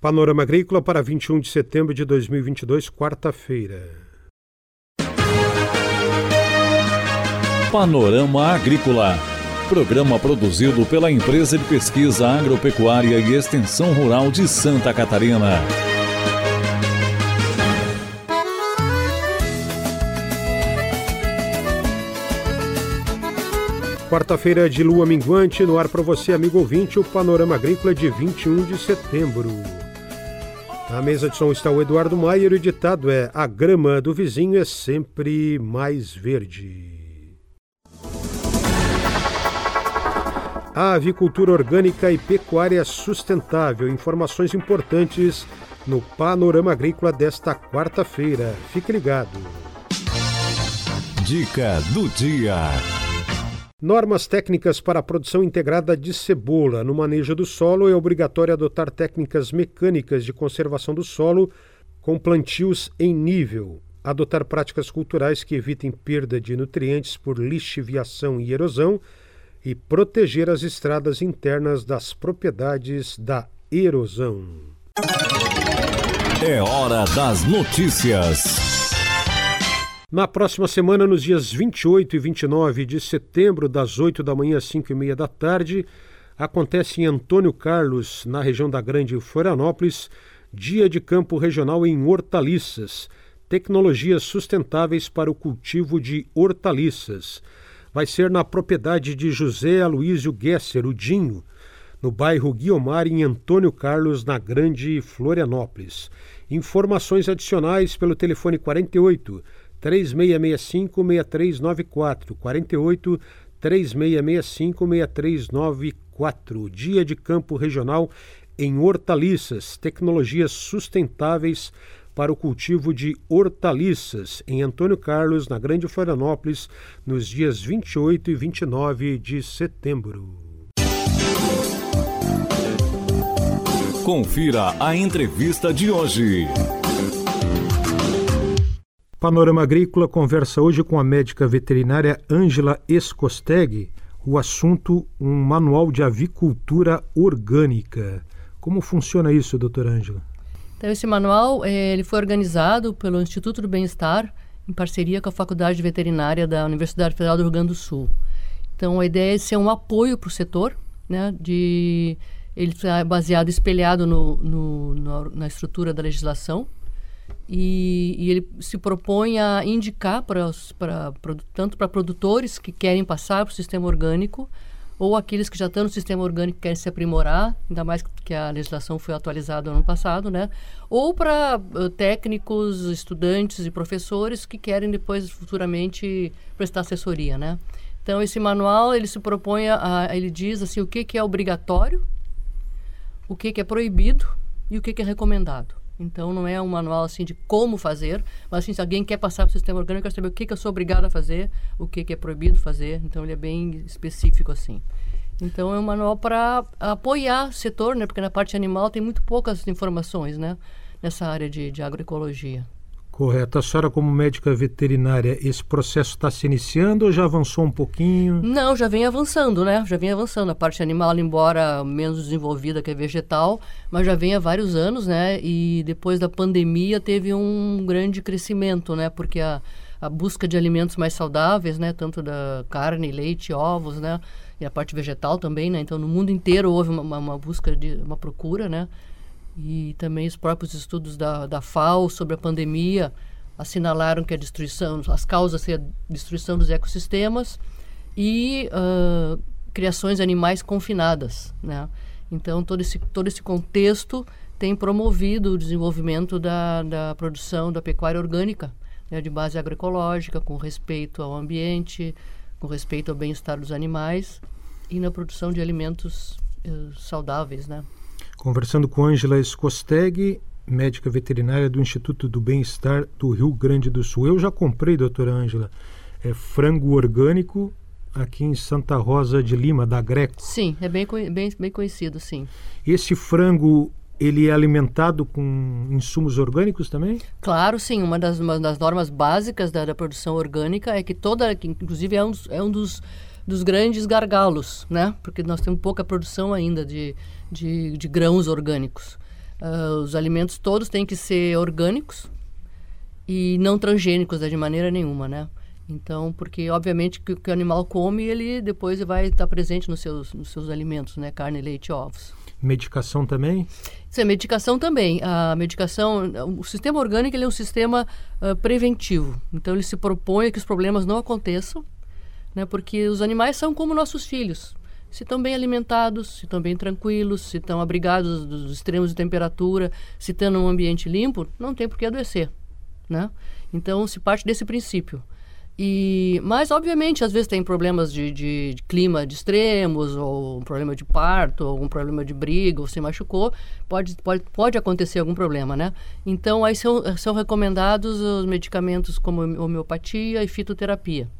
Panorama Agrícola para 21 de setembro de 2022, quarta-feira. Panorama Agrícola. Programa produzido pela Empresa de Pesquisa Agropecuária e Extensão Rural de Santa Catarina. Quarta-feira de lua minguante, no ar para você, amigo ouvinte, o Panorama Agrícola de 21 de setembro. Na mesa de som está o Eduardo Maier o ditado é: A grama do vizinho é sempre mais verde. A avicultura orgânica e pecuária sustentável. Informações importantes no Panorama Agrícola desta quarta-feira. Fique ligado. Dica do dia. Normas técnicas para a produção integrada de cebola. No manejo do solo, é obrigatório adotar técnicas mecânicas de conservação do solo com plantios em nível. Adotar práticas culturais que evitem perda de nutrientes por lixiviação e erosão e proteger as estradas internas das propriedades da erosão. É hora das notícias. Na próxima semana, nos dias 28 e 29 de setembro, das 8 da manhã às 5 e meia da tarde, acontece em Antônio Carlos, na região da Grande Florianópolis, Dia de Campo Regional em Hortaliças, tecnologias sustentáveis para o cultivo de hortaliças. Vai ser na propriedade de José Aloísio Gesser, o Dinho, no bairro Guiomar, em Antônio Carlos, na Grande Florianópolis. Informações adicionais pelo telefone 48 3665-6394, 48 3665-6394. Dia de Campo Regional em Hortaliças, tecnologias sustentáveis para o cultivo de hortaliças em Antônio Carlos, na Grande Florianópolis, nos dias 28 e 29 de setembro. Confira a entrevista de hoje. Panorama Agrícola conversa hoje com a médica veterinária Ângela Escosteg, o assunto um manual de avicultura orgânica. Como funciona isso, doutora Ângela? Então, esse manual eh, ele foi organizado pelo Instituto do Bem-Estar em parceria com a Faculdade Veterinária da Universidade Federal do Rio Grande do Sul. Então, a ideia é ser um apoio para o setor, né, de ele está baseado, espelhado no, no, na estrutura da legislação, e, e, ele se propõe a indicar para, tanto para produtores que querem passar para o sistema orgânico ou aqueles que já estão no sistema orgânico e querem se aprimorar, ainda mais que a legislação foi atualizada no ano passado, né? Ou para uh, técnicos, estudantes e professores que querem depois futuramente prestar assessoria, né? Então esse manual ele se propõe a, a ele diz assim o que, que é obrigatório, o que, que é proibido e o que, que é recomendado. Então não é um manual assim de como fazer, mas assim, se alguém quer passar para o sistema orgânico, quer saber o que, que eu sou obrigado a fazer, o que, que é proibido fazer. Então ele é bem específico assim. Então é um manual para apoiar o setor, né? Porque na parte animal tem muito poucas informações, né? Nessa área de, de agroecologia. Correto. A senhora, como médica veterinária, esse processo está se iniciando ou já avançou um pouquinho? Não, já vem avançando, né? Já vem avançando. A parte animal, embora menos desenvolvida que a vegetal, mas já vem há vários anos, né? E depois da pandemia teve um grande crescimento, né? Porque a, a busca de alimentos mais saudáveis, né? Tanto da carne, leite, ovos, né? E a parte vegetal também, né? Então, no mundo inteiro houve uma, uma busca, de uma procura, né? E também os próprios estudos da, da FAO sobre a pandemia assinalaram que a destruição, as causas seriam a destruição dos ecossistemas e uh, criações animais confinadas, né? Então todo esse todo esse contexto tem promovido o desenvolvimento da, da produção da pecuária orgânica, né, de base agroecológica, com respeito ao ambiente, com respeito ao bem-estar dos animais e na produção de alimentos uh, saudáveis, né? Conversando com Ângela Escosteg, médica veterinária do Instituto do Bem-Estar do Rio Grande do Sul. Eu já comprei, doutora Ângela, é frango orgânico aqui em Santa Rosa de Lima, da Greco. Sim, é bem, bem, bem conhecido, sim. Esse frango, ele é alimentado com insumos orgânicos também? Claro, sim. Uma das, uma das normas básicas da, da, produção orgânica é que toda, que inclusive é um, é um dos, dos grandes gargalos, né? Porque nós temos pouca produção ainda de de, de grãos orgânicos. Uh, os alimentos todos têm que ser orgânicos e não transgênicos né, de maneira nenhuma, né? Então, porque obviamente que o que o animal come, ele depois vai estar presente nos seus, nos seus alimentos, né? Carne, leite, ovos. Medicação também? Sim, medicação também. A medicação, o sistema orgânico ele é um sistema uh, preventivo. Então, ele se propõe que os problemas não aconteçam, né? Porque os animais são como nossos filhos se estão bem alimentados, se estão bem tranquilos, se estão abrigados dos extremos de temperatura, se estão num ambiente limpo, não tem por que adoecer, né? Então, se parte desse princípio. E, mas, obviamente, às vezes tem problemas de, de, de, clima de extremos, ou um problema de parto, ou um problema de briga, ou se machucou, pode, pode, pode acontecer algum problema, né? Então, aí são, são recomendados os medicamentos como homeopatia e fitoterapia.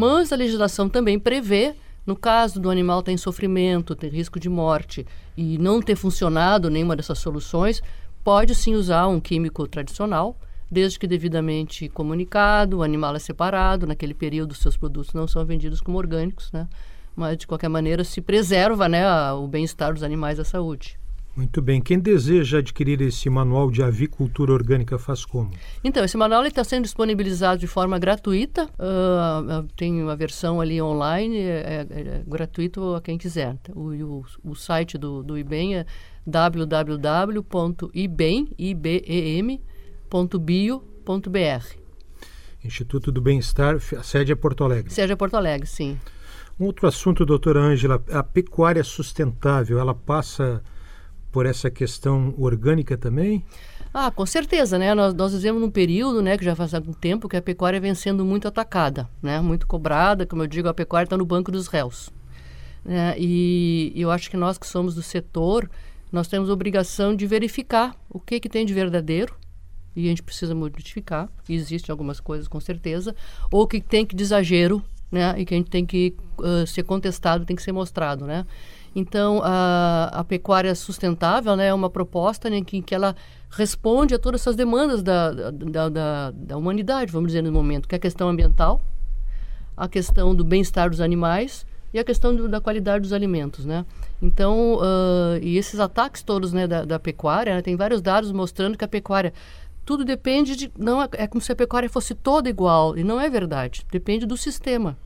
Mas a legislação também prevê no caso do animal ter sofrimento, ter risco de morte e não ter funcionado nenhuma dessas soluções, pode sim usar um químico tradicional, desde que devidamente comunicado, o animal é separado, naquele período seus produtos não são vendidos como orgânicos, né? Mas de qualquer maneira se preserva, né, o bem-estar dos animais a saúde. Muito bem. Quem deseja adquirir esse manual de avicultura orgânica faz como? Então, esse manual está sendo disponibilizado de forma gratuita. Uh, tem uma versão ali online, é, é, é gratuito a quem quiser. O, o, o site do, do IBEM é www.ibem.bio.br. Instituto do Bem-Estar, a sede é Porto Alegre. Sede é Porto Alegre, sim. Um outro assunto, doutora Ângela, a pecuária sustentável, ela passa por essa questão orgânica também? Ah, com certeza, né? Nós, nós vivemos num período, né, que já faz algum tempo que a pecuária vem sendo muito atacada, né? Muito cobrada, como eu digo, a pecuária está no banco dos réus. Né? E, eu acho que nós que somos do setor, nós temos obrigação de verificar o que que tem de verdadeiro e a gente precisa modificar. E existem algumas coisas com certeza, ou que tem que de exagero, né? E que a gente tem que uh, ser contestado, tem que ser mostrado, né? Então, a, a pecuária sustentável né, é uma proposta né, que, que ela responde a todas essas demandas da, da, da, da humanidade, vamos dizer, no momento, que é a questão ambiental, a questão do bem-estar dos animais e a questão do, da qualidade dos alimentos, né? Então, uh, e esses ataques todos né, da, da pecuária, né, tem vários dados mostrando que a pecuária tudo depende de não é, é como se a pecuária fosse toda igual e não é verdade. Depende do sistema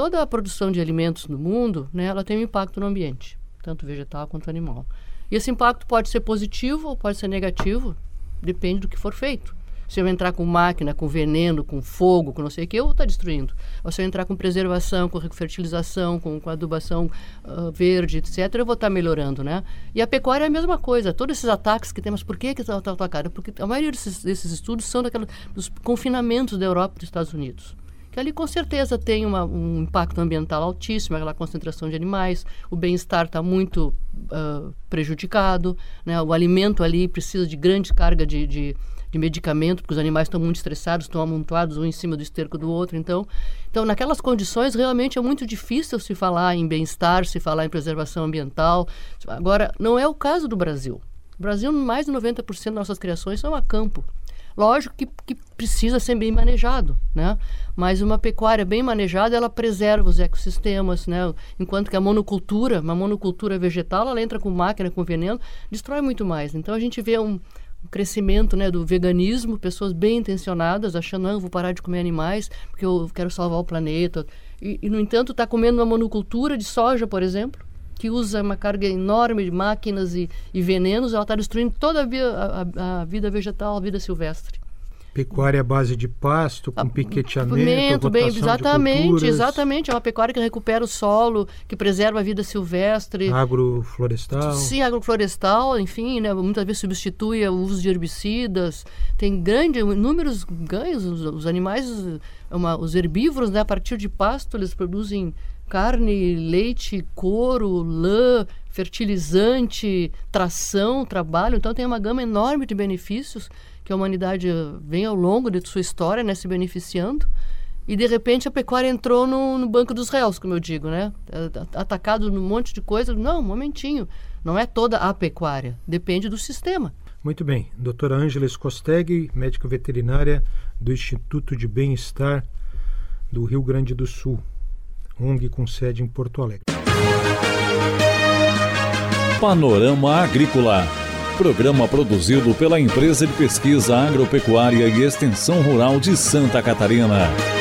toda a produção de alimentos no mundo, né, ela tem um impacto no ambiente, tanto vegetal quanto animal. E esse impacto pode ser positivo ou pode ser negativo, depende do que for feito. Se eu entrar com máquina, com veneno, com fogo, com não sei o que, eu vou estar destruindo. Ou se eu entrar com preservação, com fertilização, com, com adubação uh, verde, etc., eu vou estar melhorando, né? E a pecuária é a mesma coisa. Todos esses ataques que temos, por que que estão tá atacados? Porque a maioria desses, desses estudos são daqueles, dos confinamentos da Europa e dos Estados Unidos que ali com certeza tem uma, um impacto ambiental altíssimo, aquela concentração de animais, o bem-estar está muito uh, prejudicado, né? o alimento ali precisa de grande carga de, de, de medicamento, porque os animais estão muito estressados, estão amontoados um em cima do esterco do outro. Então, então, naquelas condições, realmente é muito difícil se falar em bem-estar, se falar em preservação ambiental. Agora, não é o caso do Brasil. O Brasil, mais de 90% das nossas criações são a campo. Lógico que, que precisa ser bem manejado, né? Mas uma pecuária bem manejada, ela preserva os ecossistemas, né? Enquanto que a monocultura, uma monocultura vegetal, ela entra com máquina, com veneno, destrói muito mais. Então a gente vê um, um crescimento né, do veganismo, pessoas bem intencionadas, achando, não, vou parar de comer animais porque eu quero salvar o planeta. E, e no entanto, está comendo uma monocultura de soja, por exemplo, que usa uma carga enorme de máquinas e, e venenos, ela está destruindo toda a, a, a, vida vegetal, a vida silvestre. Pecuária à base de pasto, com piqueteamento, bem, exatamente, exatamente. É uma pecuária que recupera o solo, que preserva a vida silvestre. Agroflorestal. Sim, agroflorestal, enfim, né, muitas vezes substitui o uso de herbicidas. Tem grandes, inúmeros ganhos. Os, os animais, uma, os herbívoros, né, a partir de pasto, eles produzem carne, leite, couro, lã, fertilizante, tração, trabalho. Então tem uma gama enorme de benefícios que a humanidade vem ao longo de sua história né, se beneficiando. E de repente a pecuária entrou no, no banco dos réus, como eu digo, né? Atacado num monte de coisa. Não, um momentinho. Não é toda a pecuária. Depende do sistema. Muito bem. Doutora Ângela Escosteg, médica veterinária do Instituto de Bem-Estar do Rio Grande do Sul. ONG com sede em Porto Alegre. Panorama Agrícola Programa produzido pela Empresa de Pesquisa Agropecuária e Extensão Rural de Santa Catarina.